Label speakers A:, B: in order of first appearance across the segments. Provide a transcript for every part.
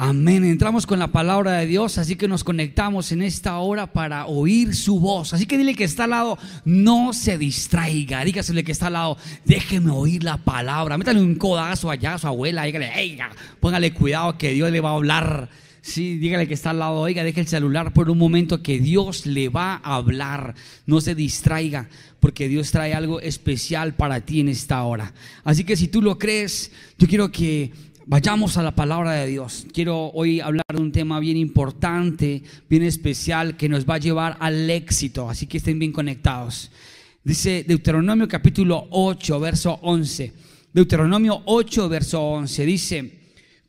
A: Amén. Entramos con la palabra de Dios, así que nos conectamos en esta hora para oír su voz. Así que dile que está al lado, no se distraiga. Dígasele que está al lado, déjeme oír la palabra. Métale un codazo allá a su abuela, dígale, póngale cuidado que Dios le va a hablar. Sí, dígale que está al lado, oiga, deje el celular por un momento que Dios le va a hablar. No se distraiga, porque Dios trae algo especial para ti en esta hora. Así que si tú lo crees, yo quiero que Vayamos a la palabra de Dios. Quiero hoy hablar de un tema bien importante, bien especial, que nos va a llevar al éxito. Así que estén bien conectados. Dice Deuteronomio capítulo 8, verso 11. Deuteronomio 8, verso 11. Dice,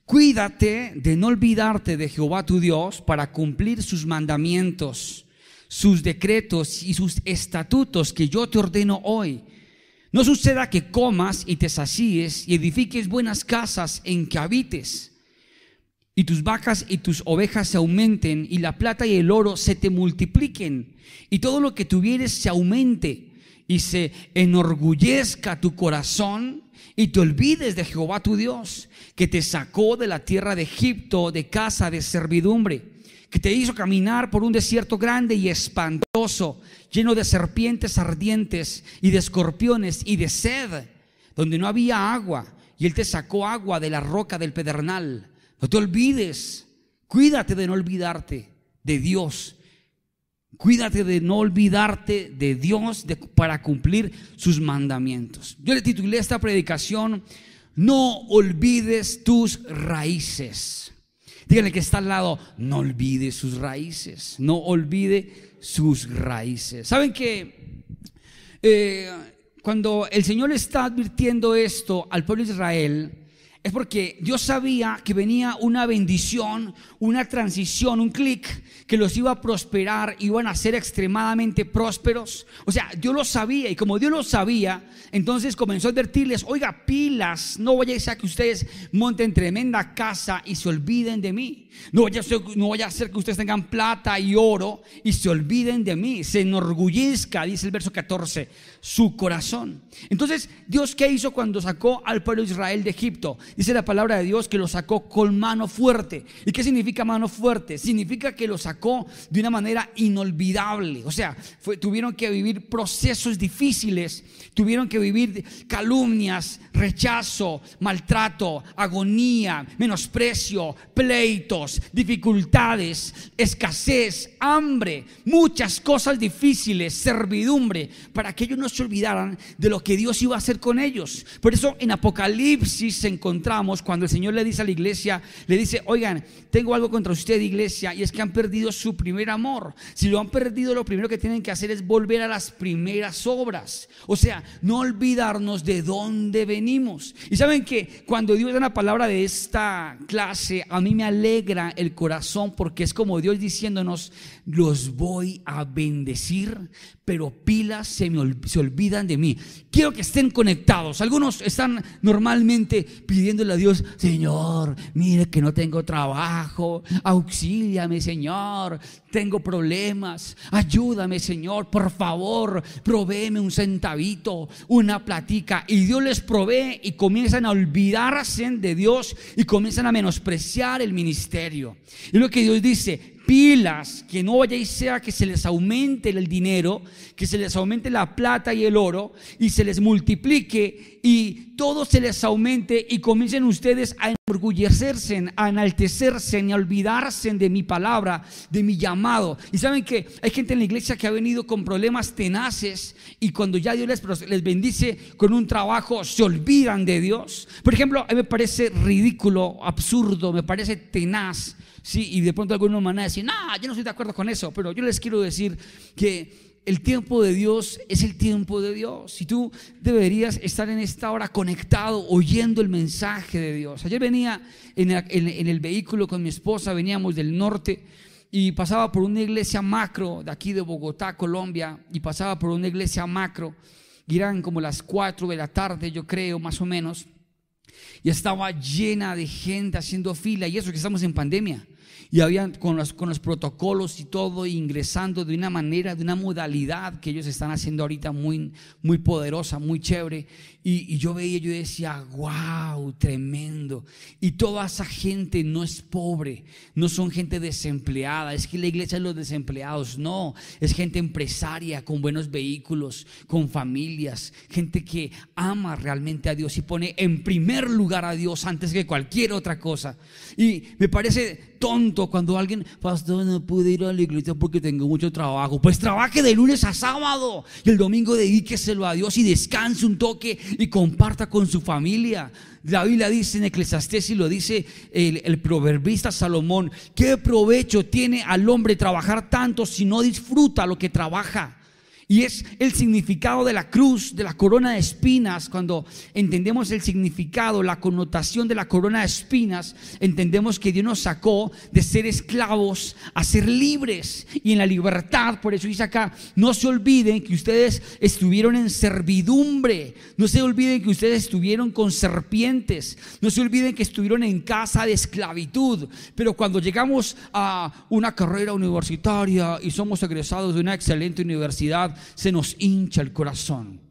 A: cuídate de no olvidarte de Jehová tu Dios para cumplir sus mandamientos, sus decretos y sus estatutos que yo te ordeno hoy no suceda que comas y te sacíes y edifiques buenas casas en que habites, y tus vacas y tus ovejas se aumenten, y la plata y el oro se te multipliquen, y todo lo que tuvieres se aumente, y se enorgullezca tu corazón, y te olvides de Jehová tu Dios, que te sacó de la tierra de Egipto de casa de servidumbre que te hizo caminar por un desierto grande y espantoso, lleno de serpientes ardientes y de escorpiones y de sed, donde no había agua, y Él te sacó agua de la roca del pedernal. No te olvides, cuídate de no olvidarte de Dios. Cuídate de no olvidarte de Dios para cumplir sus mandamientos. Yo le titulé esta predicación, no olvides tus raíces. Díganle que está al lado, no olvide sus raíces, no olvide sus raíces. ¿Saben que eh, cuando el Señor está advirtiendo esto al pueblo de Israel, es porque Dios sabía que venía una bendición, una transición, un clic que los iba a prosperar, iban a ser extremadamente prósperos. O sea, Dios lo sabía y como Dios lo sabía, entonces comenzó a advertirles, oiga, pilas, no vaya a ser que ustedes monten tremenda casa y se olviden de mí. No vaya, a ser, que ustedes tengan plata y oro y se olviden de mí. Se enorgullezca, dice el verso 14, su corazón. Entonces, Dios, ¿qué hizo cuando sacó al pueblo de Israel de Egipto? Dice la palabra de Dios que lo sacó con mano fuerte. ¿Y qué significa mano fuerte? Significa que lo sacó de una manera inolvidable. O sea, tuvieron que vivir procesos difíciles, tuvieron que vivir calumnias, rechazo, maltrato, agonía, menosprecio, pleitos, dificultades, escasez, hambre, muchas cosas difíciles, servidumbre, para que ellos no se olvidaran de lo que Dios iba a hacer con ellos. Por eso en Apocalipsis se encontramos cuando el Señor le dice a la iglesia, le dice, oigan, tengo algo contra usted, iglesia, y es que han perdido su primer amor. Si lo han perdido, lo primero que tienen que hacer es volver a las primeras obras. O sea, no olvidarnos de dónde venimos. Y saben que cuando Dios da una palabra de esta clase, a mí me alegra el corazón porque es como Dios diciéndonos, los voy a bendecir, pero pilas se me se olvidan de mí. Quiero que estén conectados. Algunos están normalmente a Dios, Señor, mire que no tengo trabajo, auxíliame, Señor, tengo problemas, ayúdame, Señor, por favor, provéeme un centavito, una platica. Y Dios les provee y comienzan a olvidarse de Dios y comienzan a menospreciar el ministerio. Y lo que Dios dice, pilas, que no vaya y sea que se les aumente el dinero, que se les aumente la plata y el oro y se les multiplique y todo se les aumente y comiencen ustedes a enorgullecerse, a enaltecerse, a olvidarse de mi palabra, de mi llamado. Y saben que hay gente en la iglesia que ha venido con problemas tenaces y cuando ya Dios les, les bendice con un trabajo, se olvidan de Dios. Por ejemplo, a mí me parece ridículo, absurdo, me parece tenaz Sí, y de pronto algunos van a decir, no, yo no estoy de acuerdo con eso, pero yo les quiero decir que el tiempo de Dios es el tiempo de Dios. Y tú deberías estar en esta hora conectado, oyendo el mensaje de Dios. Ayer venía en, el vehículo con mi esposa, veníamos del norte y pasaba por una iglesia macro de aquí de Bogotá, Colombia, y pasaba por una iglesia macro, eran como las 4 de la tarde, yo creo, más o menos y estaba llena de gente haciendo fila y eso que estamos en pandemia. Y habían con los, con los protocolos y todo ingresando de una manera, de una modalidad que ellos están haciendo ahorita muy, muy poderosa, muy chévere. Y, yo veía, yo decía, wow, tremendo. Y toda esa gente no es pobre, no son gente desempleada, es que la iglesia es los desempleados, no, es gente empresaria, con buenos vehículos, con familias, gente que ama realmente a Dios y pone en primer lugar a Dios antes que cualquier otra cosa. Y me parece tonto cuando alguien, pastor, no pude ir a la iglesia porque tengo mucho trabajo. Pues trabaje de lunes a sábado y el domingo dedíqueselo a Dios y descanse un toque y comparta con su familia. La Biblia dice en Eclesiastés y lo dice el, el proverbista Salomón, ¿qué provecho tiene al hombre trabajar tanto si no disfruta lo que trabaja? Y es el significado de la cruz, de la corona de espinas. Cuando entendemos el significado, la connotación de la corona de espinas, entendemos que Dios nos sacó de ser esclavos a ser libres. Y en la libertad, por eso dice acá, no se olviden que ustedes estuvieron en servidumbre. No se olviden que ustedes estuvieron con serpientes. No se olviden que estuvieron en casa de esclavitud. Pero cuando llegamos a una carrera universitaria y somos egresados de una excelente universidad, se nos hincha el corazón.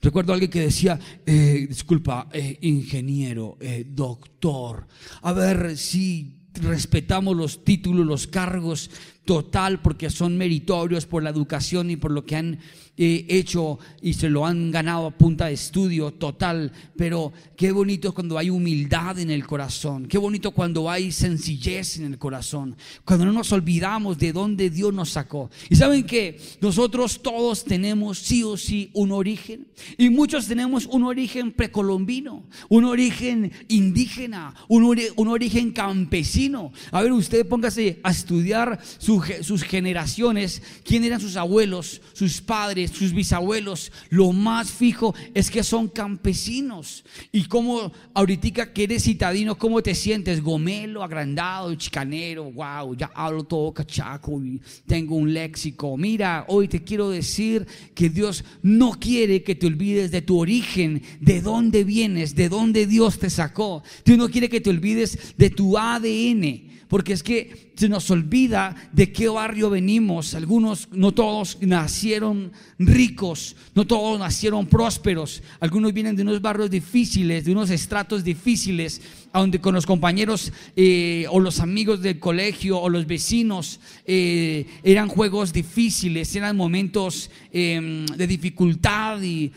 A: Recuerdo a alguien que decía, eh, disculpa, eh, ingeniero, eh, doctor, a ver si respetamos los títulos, los cargos total porque son meritorios por la educación y por lo que han hecho y se lo han ganado a punta de estudio total, pero qué bonito cuando hay humildad en el corazón, qué bonito cuando hay sencillez en el corazón, cuando no nos olvidamos de dónde Dios nos sacó. Y saben que nosotros todos tenemos sí o sí un origen, y muchos tenemos un origen precolombino, un origen indígena, un, un origen campesino. A ver, usted póngase a estudiar sus generaciones, quién eran sus abuelos, sus padres, sus bisabuelos, lo más fijo es que son campesinos. Y como ahorita que eres citadino, ¿cómo te sientes? Gomelo, agrandado, chicanero, wow, ya hablo todo cachaco y tengo un léxico. Mira, hoy te quiero decir que Dios no quiere que te olvides de tu origen, de dónde vienes, de dónde Dios te sacó. Dios no quiere que te olvides de tu ADN. Porque es que se nos olvida de qué barrio venimos. Algunos, no todos nacieron ricos, no todos nacieron prósperos. Algunos vienen de unos barrios difíciles, de unos estratos difíciles, donde con los compañeros eh, o los amigos del colegio o los vecinos eh, eran juegos difíciles, eran momentos em, de dificultad y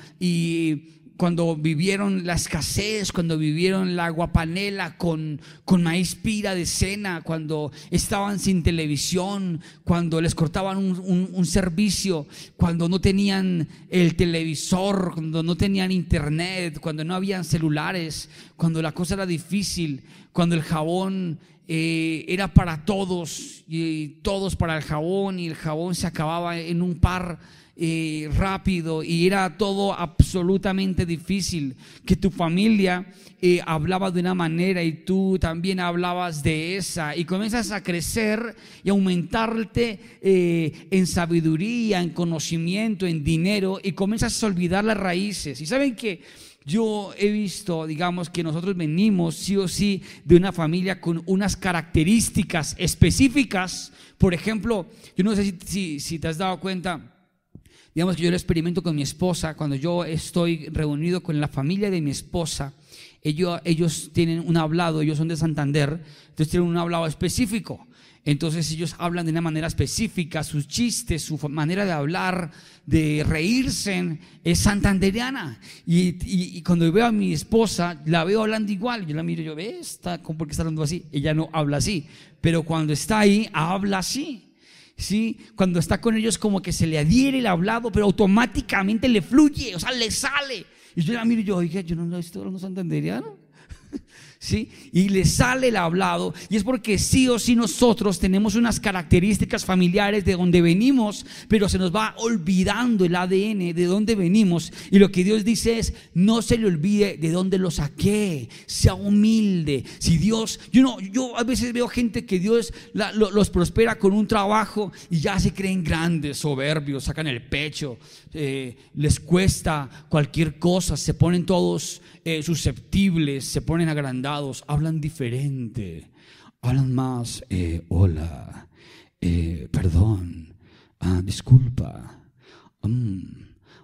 A: cuando vivieron la escasez, cuando vivieron la guapanela con, con maíz pira de cena, cuando estaban sin televisión, cuando les cortaban un, servicio, cuando no tenían el televisor, cuando no tenían internet, cuando no habían celulares, cuando la cosa era difícil, cuando el jabón eh, era para todos y todos para el jabón y el jabón se acababa en un par eh, rápido y era todo absolutamente difícil, que tu familia eh, hablaba de una manera y tú también hablabas de esa y comienzas a crecer y aumentarte eh, en sabiduría, en conocimiento, en dinero y comienzas a olvidar las raíces. Y saben que yo he visto, digamos, que nosotros venimos sí o sí de una familia con unas características específicas. Por ejemplo, yo no sé si, si te has dado cuenta, Digamos que yo lo experimento con mi esposa, cuando yo estoy reunido con la familia de mi esposa, ellos, ellos tienen un hablado, ellos son de Santander, entonces tienen un hablado específico. Entonces ellos hablan de una manera específica, sus chistes, su manera de hablar, de reírse, es santanderiana. Y, cuando veo a mi esposa, la veo hablando igual. Yo la miro, yo veo, está, ¿por qué está hablando así? Ella no habla así. Pero cuando está ahí, habla así. ¿Sí? Cuando está con ellos como que se le adhiere el hablado, pero automáticamente le fluye, o sea, le sale. Y yo la miro y yo, oye, yo no hablando santanderiano. ¿Sí? Y le sale el hablado. Y es porque sí o sí nosotros tenemos unas características familiares de donde venimos, pero se nos va olvidando el ADN de dónde venimos. Y lo que Dios dice es, no se le olvide de dónde lo saqué, sea humilde. Si Dios, yo, no, yo a veces veo gente que Dios los prospera con un trabajo y ya se creen grandes, soberbios, sacan el pecho, eh, les cuesta cualquier cosa, se ponen todos eh, susceptibles, se ponen agrandados hablan diferente, hablan más, eh, hola, eh, perdón, ah, disculpa, mm,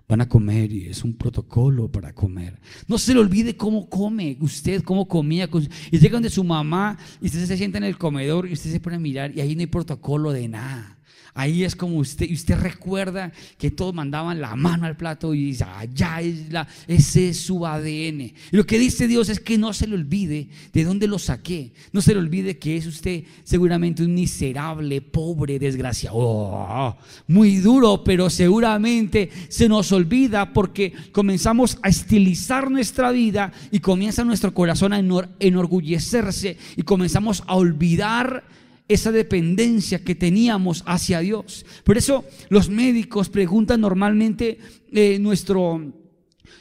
A: van a comer y es un protocolo para comer. No se le olvide cómo come usted, cómo comía. Y llega donde su mamá y usted se sienta en el comedor y usted se pone a mirar y ahí no hay protocolo de nada. Ahí es como usted, usted recuerda que todos mandaban la mano al plato y dice, allá es la, ese es su ADN. Y lo que dice Dios es que no se le olvide de dónde lo saqué. No se le olvide que es usted seguramente un miserable, pobre, desgraciado. Oh, muy duro, pero seguramente se nos olvida porque comenzamos a estilizar nuestra vida y comienza nuestro corazón a enorgullecerse y comenzamos a olvidar esa dependencia que teníamos hacia Dios. Por eso los médicos preguntan normalmente eh, nuestro,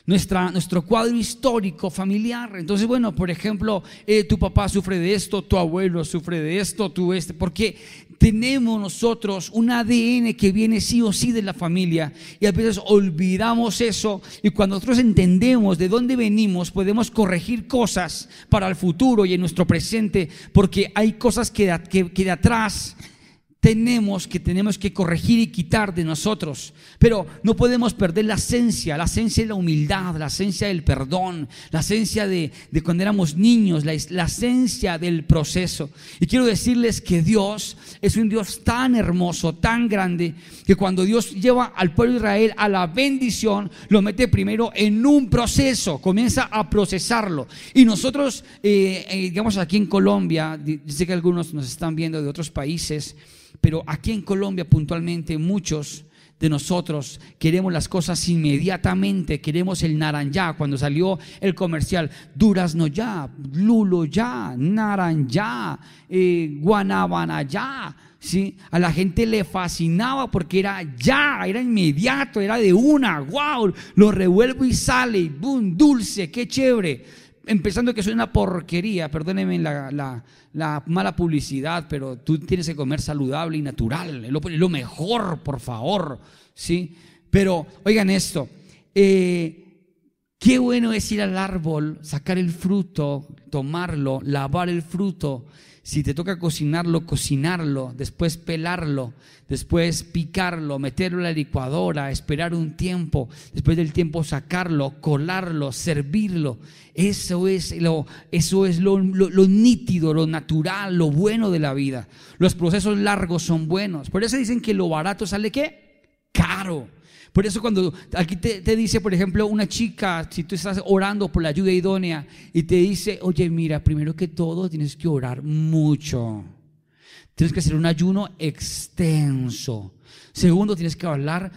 A: nuestra, nuestro cuadro histórico familiar. Entonces, bueno, por ejemplo, eh, tu papá sufre de esto, tu abuelo sufre de esto, tú este, porque tenemos nosotros un ADN que viene sí o sí de la familia y a veces olvidamos eso y cuando nosotros entendemos de dónde venimos podemos corregir cosas para el futuro y en nuestro presente porque hay cosas que, que, que de atrás tenemos que tenemos que corregir y quitar de nosotros. Pero no podemos perder la esencia, la esencia de la humildad, la esencia del perdón, la esencia de, cuando éramos niños, la, la, esencia del proceso. Y quiero decirles que Dios es un Dios tan hermoso, tan grande, que cuando Dios lleva al pueblo de Israel a la bendición, lo mete primero en un proceso, comienza a procesarlo. Y nosotros, eh, eh, digamos aquí en Colombia, sé que algunos nos están viendo de otros países, pero aquí en Colombia puntualmente muchos de nosotros queremos las cosas inmediatamente, queremos el naranja. Cuando salió el comercial, durazno ya, lulo ya, naranja, eh, guanabana ya. ¿sí? A la gente le fascinaba porque era ya, era inmediato, era de una, wow, lo revuelvo y sale, boom, dulce, qué chévere empezando que soy una porquería, perdónenme la, mala publicidad, pero tú tienes que comer saludable y natural, lo, lo mejor, por favor, ¿sí? Pero oigan esto, eh, qué bueno es ir al árbol, sacar el fruto, tomarlo, lavar el fruto, si te toca cocinarlo, cocinarlo, después pelarlo, después picarlo, meterlo en la licuadora, esperar un tiempo, después del tiempo sacarlo, colarlo, servirlo. Eso es lo, eso es lo, lo nítido, lo natural, lo bueno de la vida. Los procesos largos son buenos. Por eso dicen que lo barato sale qué? Caro. Por eso cuando aquí te, dice, por ejemplo, una chica, si tú estás orando por la ayuda idónea y te dice, oye, mira, primero que todo tienes que orar mucho. Tienes que hacer un ayuno extenso. Segundo, tienes que hablar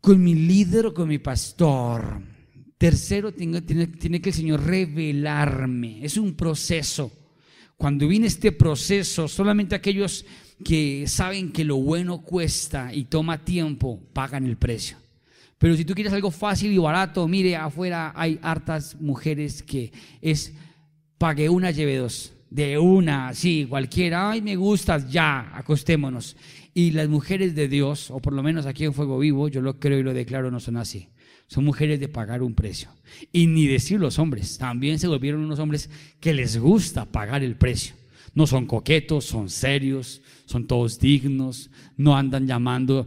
A: con mi líder o con mi pastor. Tercero, tiene, tiene que el Señor revelarme. Es un proceso. Cuando viene este proceso, solamente aquellos que saben que lo bueno cuesta y toma tiempo, pagan el precio. Pero si tú quieres algo fácil y barato, mire, afuera hay hartas mujeres que es, pague una, lleve dos. De una, sí, cualquiera, ay, me gustas, ya, acostémonos. Y las mujeres de Dios, o por lo menos aquí en Fuego Vivo, yo lo creo y lo declaro, no son así. Son mujeres de pagar un precio. Y ni decir los hombres, también se volvieron unos hombres que les gusta pagar el precio. No son coquetos, son serios, son todos dignos, no andan llamando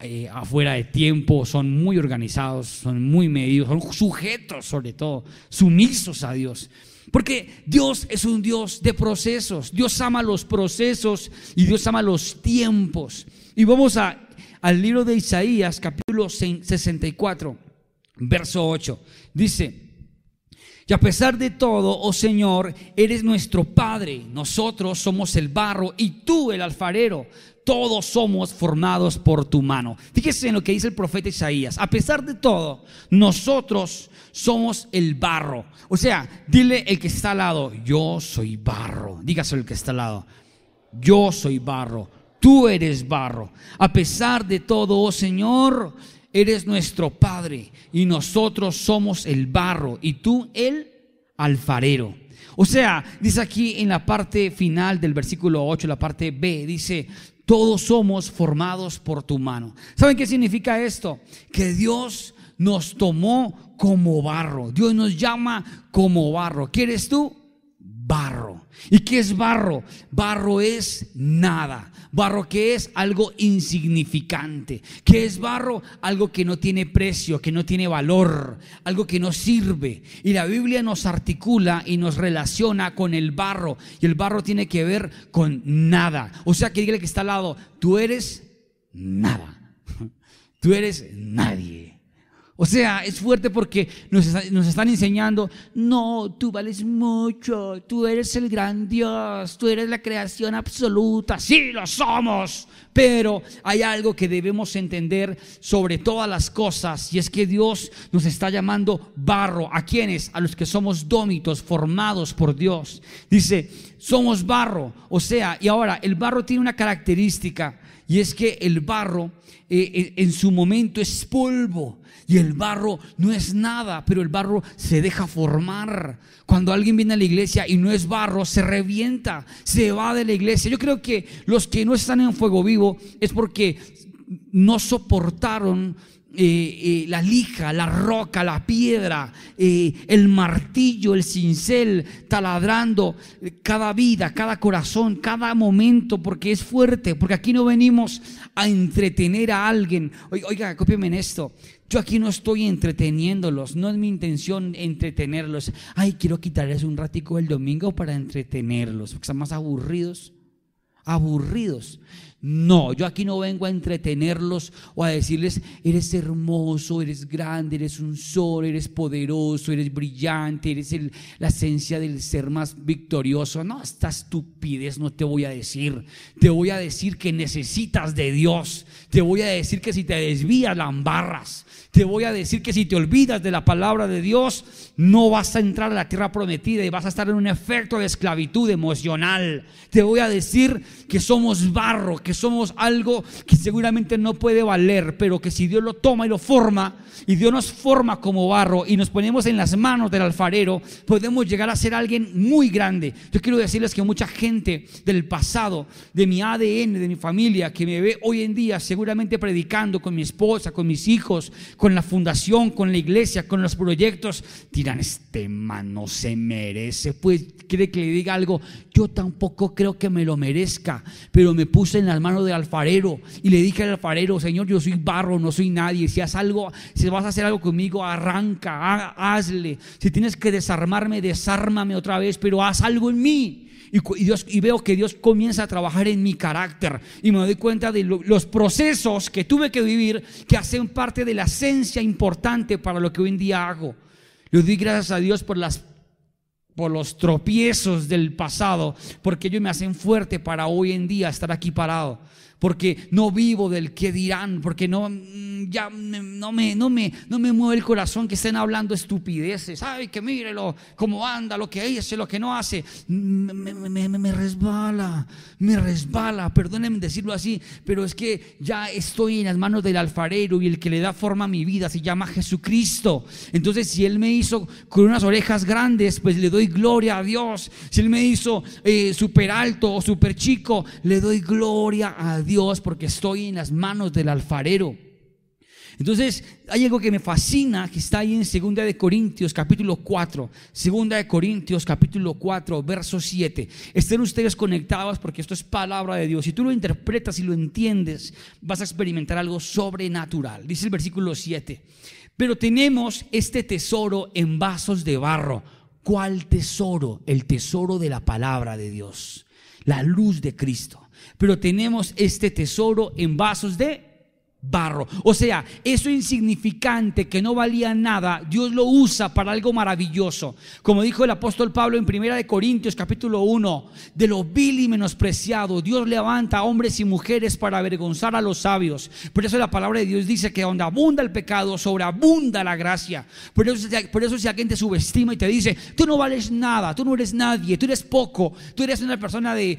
A: eh, afuera de tiempo, son muy organizados, son muy medidos, son sujetos sobre todo, sumisos a Dios. Porque Dios es un Dios de procesos, Dios ama los procesos y Dios ama los tiempos. Y vamos a, al libro de Isaías, capítulo 64, verso 8. Dice, y a pesar de todo, oh Señor, eres nuestro Padre. Nosotros somos el barro y tú el alfarero. Todos somos formados por tu mano. Fíjese en lo que dice el profeta Isaías. A pesar de todo, nosotros somos el barro. O sea, dile el que está al lado, yo soy barro. Dígase el que está al lado, yo soy barro. Tú eres barro. A pesar de todo, oh Señor, eres nuestro Padre y nosotros somos el barro y tú el alfarero. O sea, dice aquí en la parte final del versículo 8, la parte B, dice, todos somos formados por tu mano. ¿Saben qué significa esto? Que Dios nos tomó como barro. Dios nos llama como barro. ¿Quieres tú? Barro. ¿Y qué es barro? Barro es nada. Barro que es algo insignificante. ¿Qué es barro? Algo que no tiene precio, que no tiene valor, algo que no sirve. Y la Biblia nos articula y nos relaciona con el barro. Y el barro tiene que ver con nada. O sea que dígale que está al lado, tú eres nada. Tú eres nadie. O sea, es fuerte porque nos, están enseñando, no, tú vales mucho, tú eres el gran Dios, tú eres la creación absoluta, sí lo somos, pero hay algo que debemos entender sobre todas las cosas y es que Dios nos está llamando barro. ¿A quienes? A los que somos dómitos, formados por Dios. Dice, somos barro. O sea, y ahora, el barro tiene una característica y es que el barro eh, eh, en su momento es polvo. Y el barro no es nada, pero el barro se deja formar. Cuando alguien viene a la iglesia y no es barro, se revienta, se va de la iglesia. Yo creo que los que no están en fuego vivo es porque no soportaron la lija, la roca, la piedra, el martillo, el cincel, taladrando cada vida, cada corazón, cada momento, porque es fuerte, porque aquí no venimos a entretener a alguien. Oiga, cópiame en esto. Yo aquí no estoy entreteniéndolos, no es mi intención entretenerlos. Ay, quiero quitarles un ratico el domingo para entretenerlos, porque están más aburridos. Aburridos. No, yo aquí no vengo a entretenerlos o a decirles, eres hermoso, eres grande, eres un sol, eres poderoso, eres brillante, eres la esencia del ser más victorioso. No, esta estupidez no te voy a decir. Te voy a decir que necesitas de Dios. Te voy a decir que si te desvías, la embarras. Te voy a decir que si te olvidas de la palabra de Dios, no vas a entrar a la tierra prometida y vas a estar en un efecto de esclavitud emocional. Te voy a decir que somos barro, somos algo que seguramente no puede valer, pero que si Dios lo toma y lo forma, y Dios nos forma como barro y nos ponemos en las manos del alfarero, podemos llegar a ser alguien muy grande. Yo quiero decirles que mucha gente del pasado, de mi ADN, de mi familia, que me ve hoy en día seguramente predicando con mi esposa, con mis hijos, con la fundación, con la iglesia, con los proyectos, dirán, este man no se merece, pues quiere que le diga algo, yo tampoco creo que me lo merezca, pero me puse en las manos del alfarero y le dije al alfarero, Señor, yo soy barro, no soy nadie, si haz algo, si vas a hacer algo conmigo, arranca, hazle, si tienes que desarmarme, desármame otra vez, pero haz algo en mí. Y, Dios, y veo que Dios comienza a trabajar en mi carácter y me doy cuenta de los procesos que tuve que vivir que hacen parte de la esencia importante para lo que hoy en día hago. Le doy gracias a Dios por las por los tropiezos del pasado, porque ellos me hacen fuerte para hoy en día estar aquí parado porque no vivo del que dirán, porque no, mm, ya no, me, no, me, no me mueve el corazón que estén hablando estupideces. Ay, que mírelo, cómo anda, lo que hace, lo que no hace. Me, me, me, resbala, me resbala, perdónenme decirlo así, pero es que ya estoy en las manos del alfarero y el que le da forma a mi vida se llama Jesucristo. Entonces, si Él me hizo con unas orejas grandes, pues le doy gloria a Dios. Si Él me hizo eh, súper alto o súper chico, le doy gloria a Dios. Dios porque estoy en las manos del alfarero. Entonces, hay algo que me fascina que está ahí en 2 de Corintios capítulo 4, 2 de Corintios capítulo 4, verso 7. Estén ustedes conectados porque esto es palabra de Dios. Si tú lo interpretas y lo entiendes, vas a experimentar algo sobrenatural. Dice el versículo 7. Pero tenemos este tesoro en vasos de barro. ¿Cuál tesoro? El tesoro de la palabra de Dios, la luz de Cristo pero tenemos este tesoro en vasos de barro. O sea, eso insignificante que no valía nada, Dios lo usa para algo maravilloso. Como dijo el apóstol Pablo en Primera de Corintios capítulo 1, de lo vil y menospreciado, Dios levanta a hombres y mujeres para avergonzar a los sabios. Por eso la palabra de Dios dice que donde abunda el pecado, sobreabunda la gracia. Por eso, por eso si alguien te subestima y te dice, tú no vales nada, tú no eres nadie, tú eres poco, tú eres una persona de,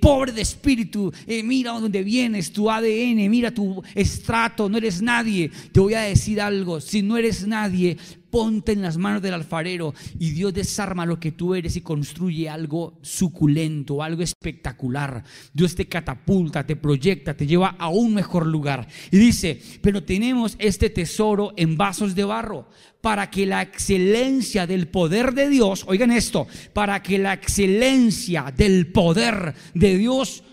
A: pobre de espíritu, eh, mira dónde vienes, tu ADN, mira tu estado estrato, no eres nadie. Te voy a decir algo, si no eres nadie, ponte en las manos del alfarero y Dios desarma lo que tú eres y construye algo suculento, algo espectacular. Dios te catapulta, te proyecta, te lleva a un mejor lugar. Y dice, pero tenemos este tesoro en vasos de barro para que la excelencia del poder de Dios, oigan esto, para que la excelencia del poder de Dios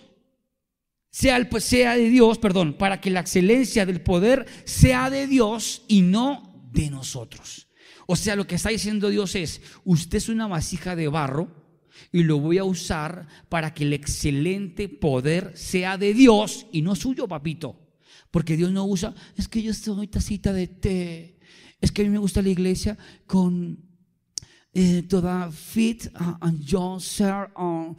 A: sea, sea de Dios, perdón, para que la excelencia del poder sea de Dios y no de nosotros. O sea, lo que está diciendo Dios es, usted es una vasija de barro y lo voy a usar para que el excelente poder sea de Dios y no suyo, papito. Porque Dios no usa, es que yo estoy tacita de té, es que a mí me gusta la iglesia con eh, toda fit and yo ser uh,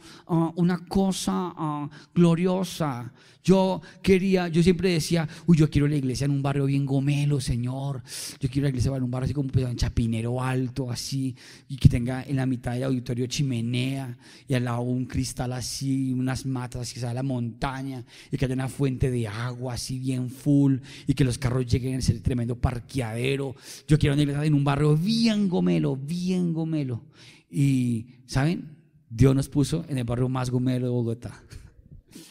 A: una cosa gloriosa. Yo quería, yo siempre decía, uy, yo quiero la iglesia en un barrio bien gomelo, Señor. Yo quiero la iglesia en un barrio así como en Chapinero Alto, así, y que tenga en la mitad del auditorio chimenea, y al lado un cristal así, unas matas que sea la montaña, y que haya una fuente de agua así bien full, y que los carros lleguen a ese tremendo parqueadero. Yo quiero una iglesia en un barrio bien gomelo, bien gomelo. Y, ¿saben? Dios nos puso en el barrio más gomelo de Bogotá.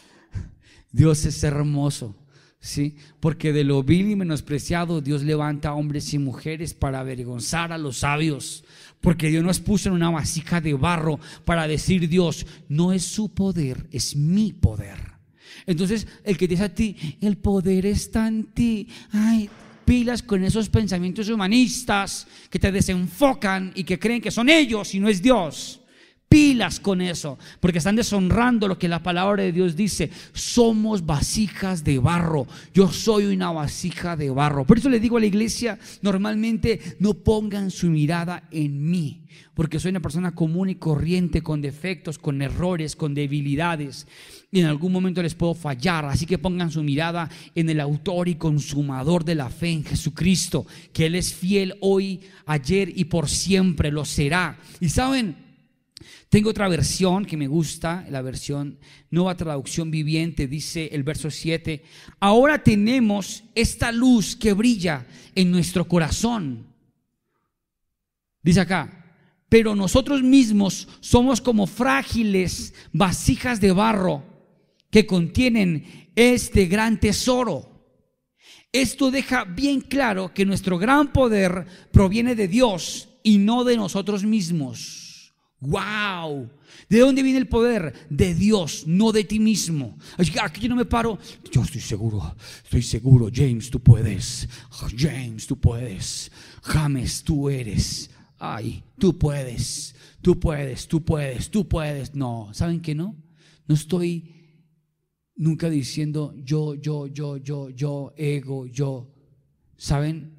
A: Dios es hermoso, ¿sí? Porque de lo vil y menospreciado Dios levanta hombres y mujeres para avergonzar a los sabios. Porque Dios nos puso en una vasija de barro para decir Dios, no es su poder, es mi poder. Entonces, el que dice a ti, el poder está en ti. Ay, pilas con esos pensamientos humanistas que te desenfocan y que creen que son ellos y no es Dios. Pilas con eso, porque están deshonrando lo que la palabra de Dios dice. Somos vasijas de barro. Yo soy una vasija de barro. Por eso le digo a la iglesia, normalmente no pongan su mirada en mí, porque soy una persona común y corriente, con defectos, con errores, con debilidades. Y en algún momento les puedo fallar. Así que pongan su mirada en el autor y consumador de la fe, en Jesucristo, que Él es fiel hoy, ayer y por siempre lo será. Y saben, tengo otra versión que me gusta, la versión Nueva Traducción Viviente, dice el verso 7, ahora tenemos esta luz que brilla en nuestro corazón. Dice acá, pero nosotros mismos somos como frágiles vasijas de barro que contienen este gran tesoro. Esto deja bien claro que nuestro gran poder proviene de Dios y no de nosotros mismos. ¡Wow! ¿De dónde viene el poder? De Dios, no de ti mismo. Aquí yo no me paro. Yo estoy seguro, estoy seguro. James, tú puedes. James, tú puedes. James, tú eres. Ay, tú puedes. Tú puedes, tú puedes, tú puedes. No, ¿saben qué no? No estoy nunca diciendo yo, yo, yo, yo, yo, ego, yo. ¿Saben?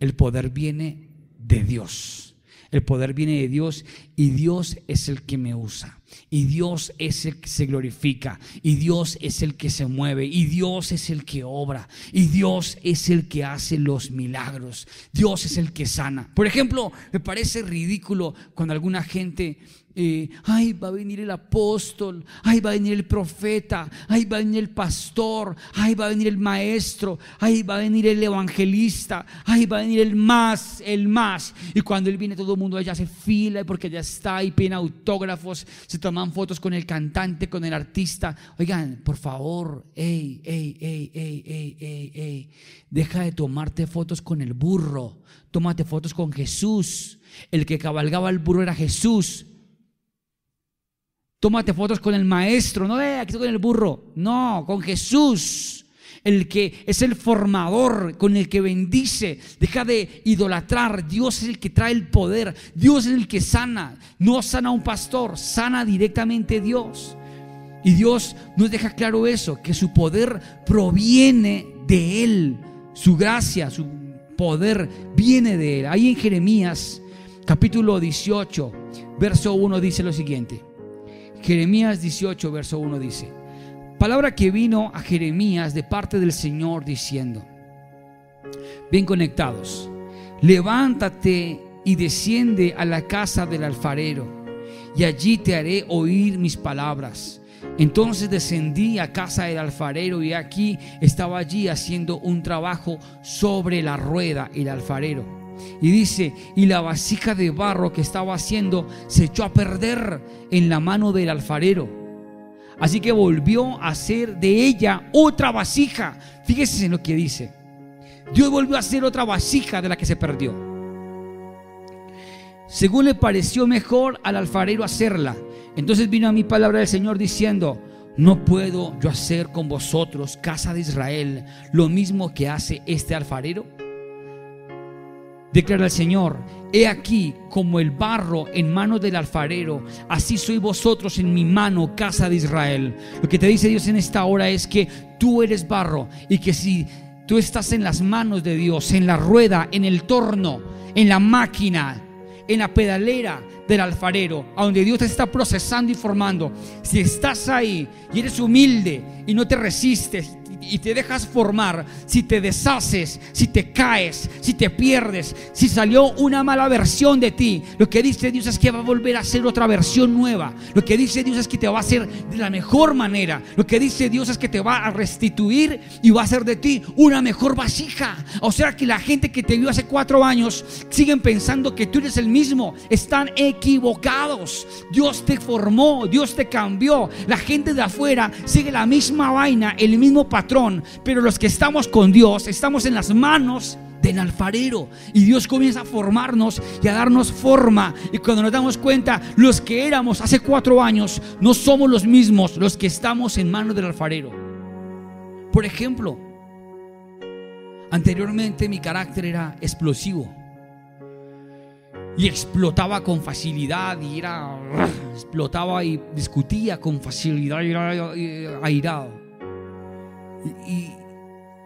A: El poder viene de Dios. El poder viene de Dios y Dios es el que me usa. Y Dios es el que se glorifica. Y Dios es el que se mueve. Y Dios es el que obra. Y Dios es el que hace los milagros. Dios es el que sana. Por ejemplo, me parece ridículo cuando alguna gente eh, ay, va a venir el apóstol, ay, va a venir el profeta, ay, va a venir el pastor, ay, va a venir el maestro, ay, va a venir el evangelista, ay, va a venir el más, el más. Y cuando él viene, todo el mundo ya se fila porque ya ahí, piden autógrafos, se toman fotos con el cantante, con el artista. Oigan, por favor, ey, ey, ey, ey, ey, ey, ey, deja de tomarte fotos con el burro, tómate fotos con Jesús. El que cabalgaba el burro era Jesús. Tómate fotos con el maestro, no, eh, aquí con el burro. No, con Jesús, el que es el formador, con el que bendice. Deja de idolatrar. Dios es el que trae el poder. Dios es el que sana. No sana un pastor, sana directamente Dios. Y Dios nos deja claro eso, que su poder proviene de Él. Su gracia, su poder viene de Él. Ahí en Jeremías capítulo 18, verso 1 dice lo siguiente. Jeremías 18, verso 1 dice, palabra que vino a Jeremías de parte del Señor diciendo, bien conectados, levántate y desciende a la casa del alfarero, y allí te haré oír mis palabras. Entonces descendí a casa del alfarero y aquí estaba allí haciendo un trabajo sobre la rueda el alfarero. Y dice, y la vasija de barro que estaba haciendo se echó a perder en la mano del alfarero. Así que volvió a hacer de ella otra vasija. Fíjese en lo que dice. Dios volvió a hacer otra vasija de la que se perdió. Según le pareció mejor al alfarero hacerla. Entonces vino a mi palabra del Señor diciendo, no puedo yo hacer con vosotros, casa de Israel, lo mismo que hace este alfarero. Declara el Señor, he aquí como el barro en manos del alfarero, así sois vosotros en mi mano, casa de Israel. Lo que te dice Dios en esta hora es que tú eres barro y que si tú estás en las manos de Dios, en la rueda, en el torno, en la máquina, en la pedalera del alfarero, a donde Dios te está procesando y formando. Si estás ahí y eres humilde y no te resistes y te dejas formar, si te deshaces, si te caes, si te pierdes, si salió una mala versión de ti, lo que dice Dios es que va a volver a ser otra versión nueva. Lo que dice Dios es que te va a hacer de la mejor manera. Lo que dice Dios es que te va a restituir y va a hacer de ti una mejor vasija. O sea que la gente que te vio hace cuatro años siguen pensando que tú eres el mismo. Están equivocados. Dios te formó, Dios te cambió. La gente de afuera sigue la misma vaina, el mismo patrón pero los que estamos con Dios estamos en las manos del alfarero. Y Dios comienza a formarnos y a darnos forma. Y cuando nos damos cuenta los que éramos hace cuatro años no somos los mismos los que estamos en manos del alfarero. Por ejemplo anteriormente mi carácter era explosivo. Y explotaba con facilidad y era explotaba y discutía con facilidad y era airado y,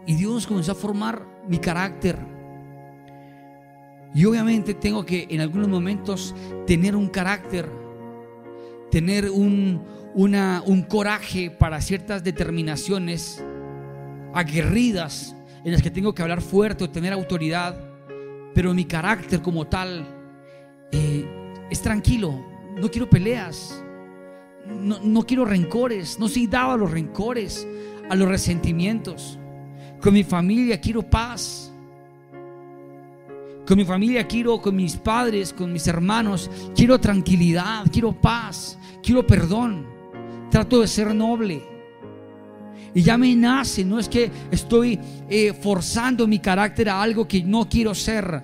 A: Dios comenzó a formar mi carácter. Y obviamente tengo que en algunos momentos tener un carácter, tener un, coraje para ciertas determinaciones aguerridas en las que tengo que hablar fuerte o tener autoridad, pero mi carácter como tal eh, es tranquilo, no quiero peleas, no, no, quiero rencores, no soy dado a los rencores, a los resentimientos. Con mi familia quiero paz. Con mi familia quiero, con mis padres, con mis hermanos, quiero tranquilidad, quiero paz, quiero perdón. Trato de ser noble. Y ya me nace, no es que estoy eh, forzando mi carácter a algo que no quiero ser.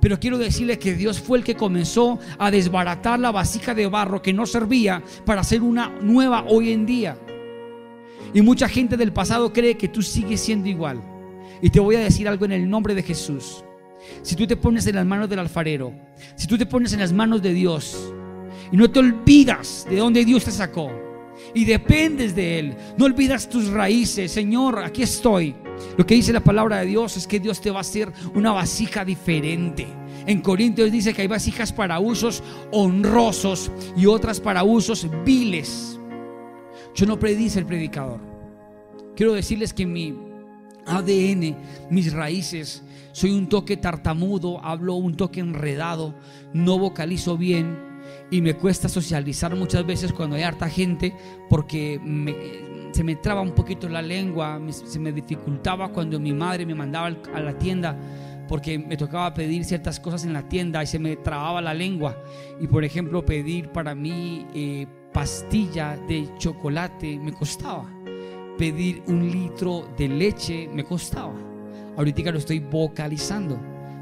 A: Pero quiero decirle que Dios fue el que comenzó a desbaratar la vasija de barro que no servía para hacer una nueva hoy en día. Y mucha gente del pasado cree que tú sigues siendo igual. Y te voy a decir algo en el nombre de Jesús. Si tú te pones en las manos del alfarero, si tú te pones en las manos de Dios y no te olvidas de dónde Dios te sacó y dependes de Él, no olvidas tus raíces, Señor, aquí estoy. Lo que dice la palabra de Dios es que Dios te va a hacer una vasija diferente. En Corintios dice que hay vasijas para usos honrosos y otras para usos viles. Yo no predice el predicador. Quiero decirles que mi ADN, mis raíces, soy un toque tartamudo, hablo un toque enredado, no vocalizo bien y me cuesta socializar muchas veces cuando hay harta gente porque se me traba un poquito la lengua, se me dificultaba cuando mi madre me mandaba a la tienda porque me tocaba pedir ciertas cosas en la tienda y se me trababa la lengua. Y por ejemplo, pedir para mí eh, pastilla de chocolate me costaba. Pedir un litro de leche me costaba. Ahorita lo estoy vocalizando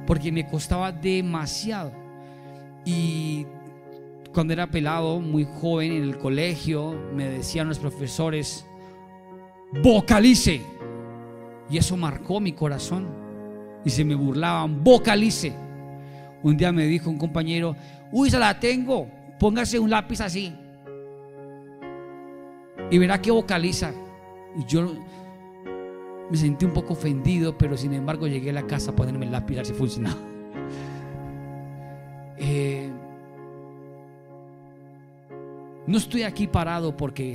A: porque me costaba demasiado. Y cuando era pelado, muy joven en el colegio, me decían los profesores, vocalice. Y eso marcó mi corazón. Y se me burlaban, vocalice. Un día me dijo un compañero, uy, se la tengo, póngase un lápiz así y verá que vocaliza. Y yo me sentí un poco ofendido, pero sin embargo llegué a la casa a ponerme el lápiz si funcionaba. Eh, no estoy aquí parado porque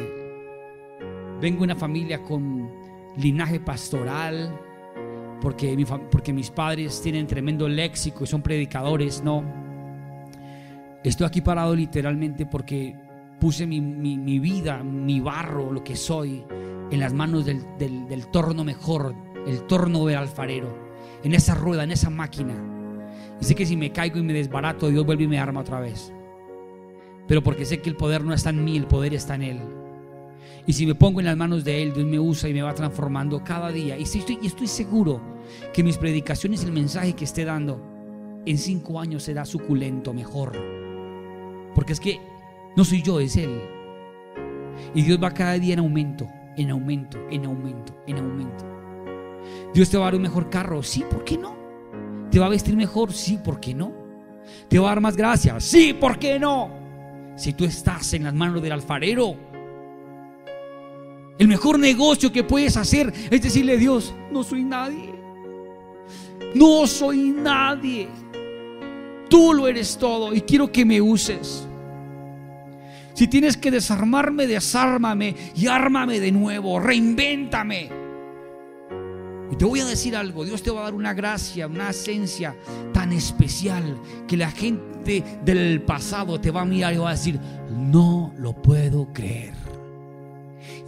A: vengo de una familia con linaje pastoral, porque, porque mis padres tienen tremendo léxico y son predicadores, no. Estoy aquí parado literalmente porque puse mi, vida, mi barro, lo que soy, en las manos del, del torno mejor, el torno del alfarero, en esa rueda, en esa máquina. Y sé que si me caigo y me desbarato, Dios vuelve y me arma otra vez. Pero porque sé que el poder no está en mí, el poder está en Él. Y si me pongo en las manos de Él, Dios me usa y me va transformando cada día. Y estoy, y estoy seguro que mis predicaciones, el mensaje que esté dando, en cinco años será suculento, mejor. Porque es que no soy yo, es Él. Y Dios va cada día en aumento, en aumento, en aumento, en aumento. Dios te va a dar un mejor carro, sí, ¿por qué no? ¿Te va a vestir mejor? Sí, ¿por qué no? ¿Te va a dar más gracias? Sí, ¿por qué no? Si tú estás en las manos del alfarero, el mejor negocio que puedes hacer es decirle a Dios, no soy nadie. No soy nadie. Tú lo eres todo y quiero que me uses. Si tienes que desarmarme, desármame y ármame de nuevo, reinvéntame. Y te voy a decir algo, Dios te va a dar una gracia, una esencia tan especial que la gente del pasado te va a mirar y va a decir, no lo puedo creer.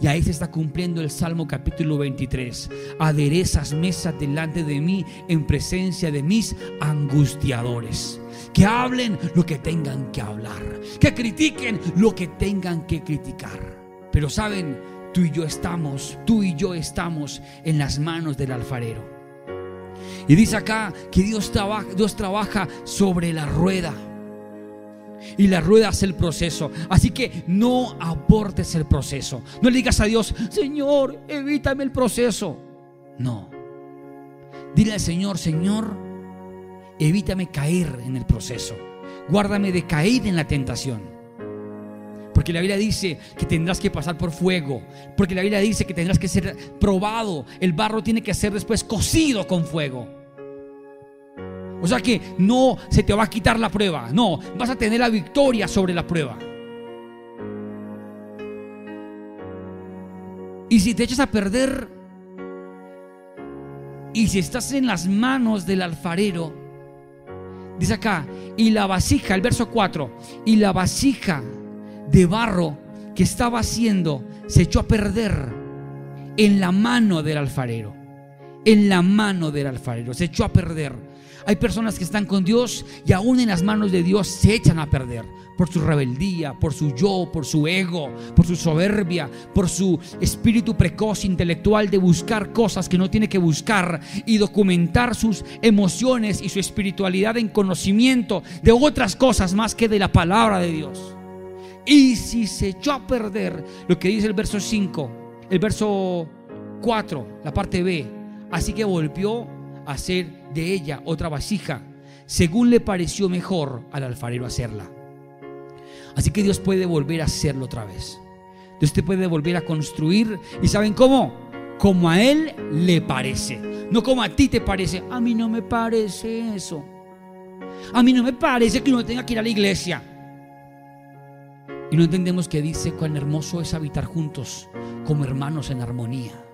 A: Y ahí se está cumpliendo el Salmo capítulo 23. Aderezas mesas delante de mí en presencia de mis angustiadores. Que hablen lo que tengan que hablar. Que critiquen lo que tengan que criticar. Pero saben, tú y yo estamos, tú y yo estamos en las manos del alfarero. Y dice acá que Dios trabaja, Dios trabaja sobre la rueda y la rueda es el proceso. Así que no abortes el proceso. No le digas a Dios, Señor, evítame el proceso. No. Dile al Señor, Señor, evítame caer en el proceso. Guárdame de caer en la tentación. Porque la Biblia dice que tendrás que pasar por fuego. Porque la Biblia dice que tendrás que ser probado. El barro tiene que ser después cocido con fuego. O sea que no se te va a quitar la prueba, no, vas a tener la victoria sobre la prueba. Y si te echas a perder, y si estás en las manos del alfarero, dice acá, y la vasija, el verso 4, y la vasija de barro que estaba haciendo se echó a perder en la mano del alfarero, en la mano del alfarero, se echó a perder. Hay personas que están con Dios y aún en las manos de Dios se echan a perder por su rebeldía, por su yo, por su ego, por su soberbia, por su espíritu precoz intelectual de buscar cosas que no tiene que buscar y documentar sus emociones y su espiritualidad en conocimiento de otras cosas más que de la palabra de Dios. Y si se echó a perder lo que dice el verso 5, el verso 4, la parte B, así que volvió a hacer de ella otra vasija, según le pareció mejor al alfarero hacerla. Así que Dios puede volver a hacerlo otra vez. Dios te puede volver a construir. ¿Y saben cómo? Como a Él le parece. No como a ti te parece. A mí no me parece eso. A mí no me parece que uno tenga que ir a la iglesia. Y no entendemos que dice cuán hermoso es habitar juntos como hermanos en armonía.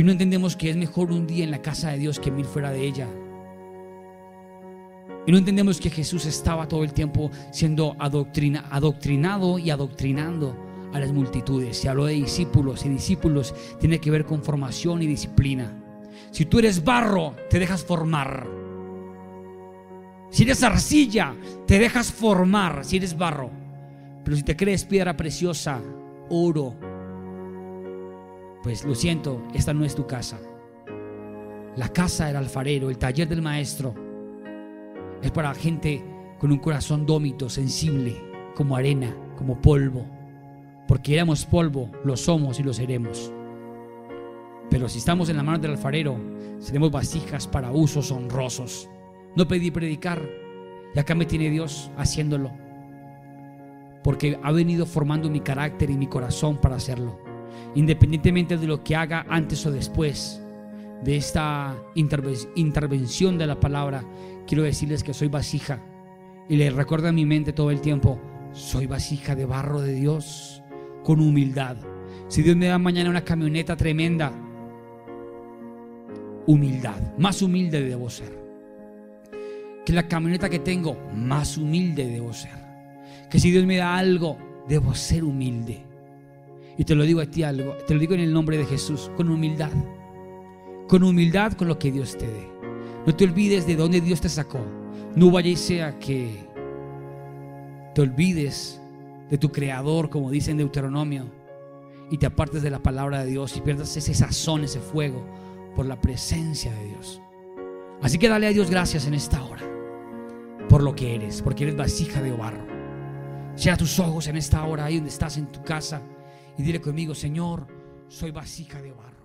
A: Y no entendemos que es mejor un día en la casa de Dios que mil fuera de ella. Y no entendemos que Jesús estaba todo el tiempo siendo adoctrinado y adoctrinando a las multitudes. Se habló de discípulos y discípulos tiene que ver con formación y disciplina. Si tú eres barro, te dejas formar. Si eres arcilla, te dejas formar si eres barro. Pero si te crees piedra preciosa, oro, pues lo siento, esta no es tu casa. La casa del alfarero, el taller del maestro, es para gente con un corazón dómito, sensible, como arena, como polvo. Porque éramos polvo, lo somos y lo seremos. Pero si estamos en la mano del alfarero, seremos vasijas para usos honrosos. No pedí predicar y acá me tiene Dios haciéndolo. Porque ha venido formando mi carácter y mi corazón para hacerlo independientemente de lo que haga antes o después de esta intervención de la palabra, quiero decirles que soy vasija. Y le recuerdo a mi mente todo el tiempo, soy vasija de barro de Dios con humildad. Si Dios me da mañana una camioneta tremenda, humildad, más humilde debo ser. Que la camioneta que tengo, más humilde debo ser. Que si Dios me da algo, debo ser humilde. Y te lo digo a ti algo, te lo digo en el nombre de Jesús, con humildad. Con humildad con lo que Dios te dé. No te olvides de dónde Dios te sacó. No vaya y sea que te olvides de tu creador, como dice en Deuteronomio, y te apartes de la palabra de Dios y pierdas ese sazón, ese fuego por la presencia de Dios. Así que dale a Dios gracias en esta hora por lo que eres, porque eres vasija de barro. Sea tus ojos en esta hora ahí donde estás en tu casa y dile conmigo, Señor, soy vasija de barro.